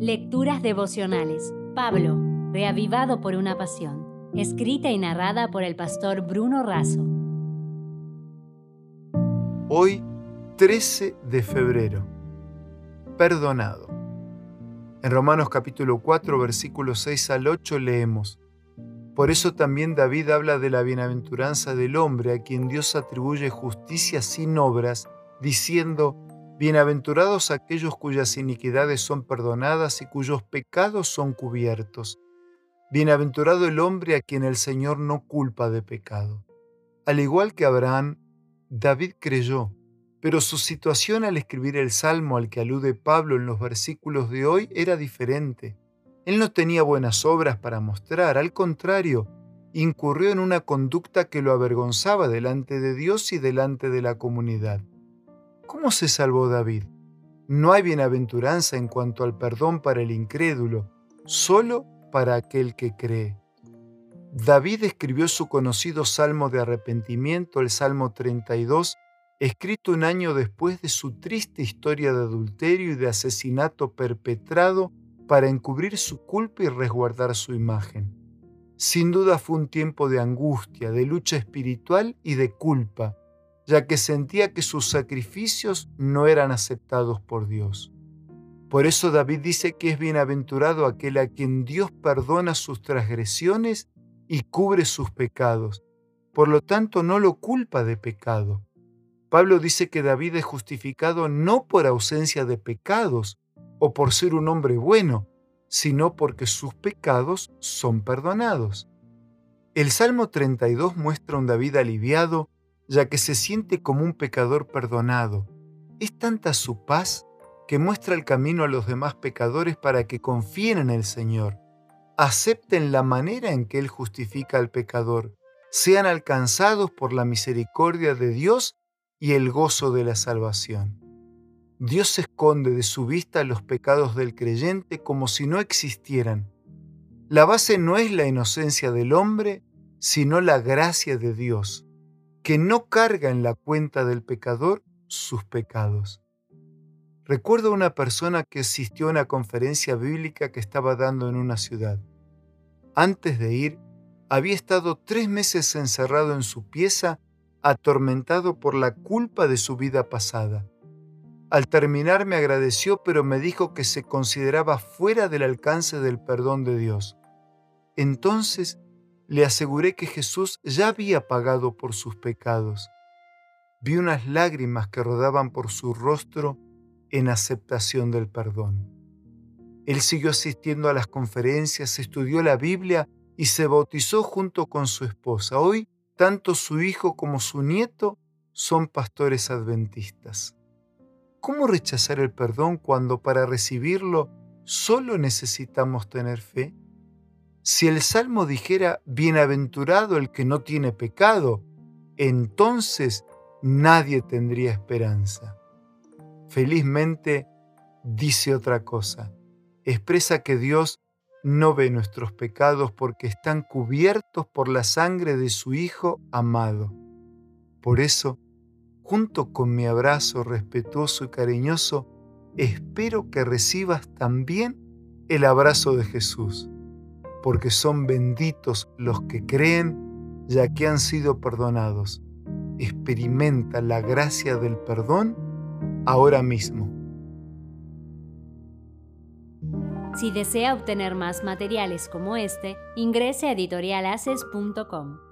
Lecturas devocionales. Pablo, reavivado por una pasión. Escrita y narrada por el pastor Bruno Razo. Hoy, 13 de febrero. Perdonado. En Romanos capítulo 4, versículos 6 al 8 leemos. Por eso también David habla de la bienaventuranza del hombre a quien Dios atribuye justicia sin obras, diciendo, Bienaventurados aquellos cuyas iniquidades son perdonadas y cuyos pecados son cubiertos. Bienaventurado el hombre a quien el Señor no culpa de pecado. Al igual que Abraham, David creyó, pero su situación al escribir el salmo al que alude Pablo en los versículos de hoy era diferente. Él no tenía buenas obras para mostrar, al contrario, incurrió en una conducta que lo avergonzaba delante de Dios y delante de la comunidad. ¿Cómo se salvó David? No hay bienaventuranza en cuanto al perdón para el incrédulo, solo para aquel que cree. David escribió su conocido salmo de arrepentimiento, el Salmo 32, escrito un año después de su triste historia de adulterio y de asesinato perpetrado para encubrir su culpa y resguardar su imagen. Sin duda fue un tiempo de angustia, de lucha espiritual y de culpa, ya que sentía que sus sacrificios no eran aceptados por Dios. Por eso David dice que es bienaventurado aquel a quien Dios perdona sus transgresiones y cubre sus pecados. Por lo tanto, no lo culpa de pecado. Pablo dice que David es justificado no por ausencia de pecados o por ser un hombre bueno, sino porque sus pecados son perdonados. El Salmo 32 muestra un David aliviado ya que se siente como un pecador perdonado. Es tanta su paz que muestra el camino a los demás pecadores para que confíen en el Señor, acepten la manera en que Él justifica al pecador, sean alcanzados por la misericordia de Dios y el gozo de la salvación. Dios esconde de su vista los pecados del creyente como si no existieran. La base no es la inocencia del hombre, sino la gracia de Dios que no carga en la cuenta del pecador sus pecados. Recuerdo una persona que asistió a una conferencia bíblica que estaba dando en una ciudad. Antes de ir, había estado tres meses encerrado en su pieza, atormentado por la culpa de su vida pasada. Al terminar me agradeció, pero me dijo que se consideraba fuera del alcance del perdón de Dios. Entonces le aseguré que Jesús ya había pagado por sus pecados. Vi unas lágrimas que rodaban por su rostro en aceptación del perdón. Él siguió asistiendo a las conferencias, estudió la Biblia y se bautizó junto con su esposa. Hoy, tanto su hijo como su nieto son pastores adventistas. ¿Cómo rechazar el perdón cuando para recibirlo solo necesitamos tener fe? Si el Salmo dijera, bienaventurado el que no tiene pecado, entonces nadie tendría esperanza. Felizmente dice otra cosa. Expresa que Dios no ve nuestros pecados porque están cubiertos por la sangre de su Hijo amado. Por eso, junto con mi abrazo respetuoso y cariñoso, espero que recibas también el abrazo de Jesús porque son benditos los que creen, ya que han sido perdonados. Experimenta la gracia del perdón ahora mismo. Si desea obtener más materiales como este, ingrese a editorialaces.com.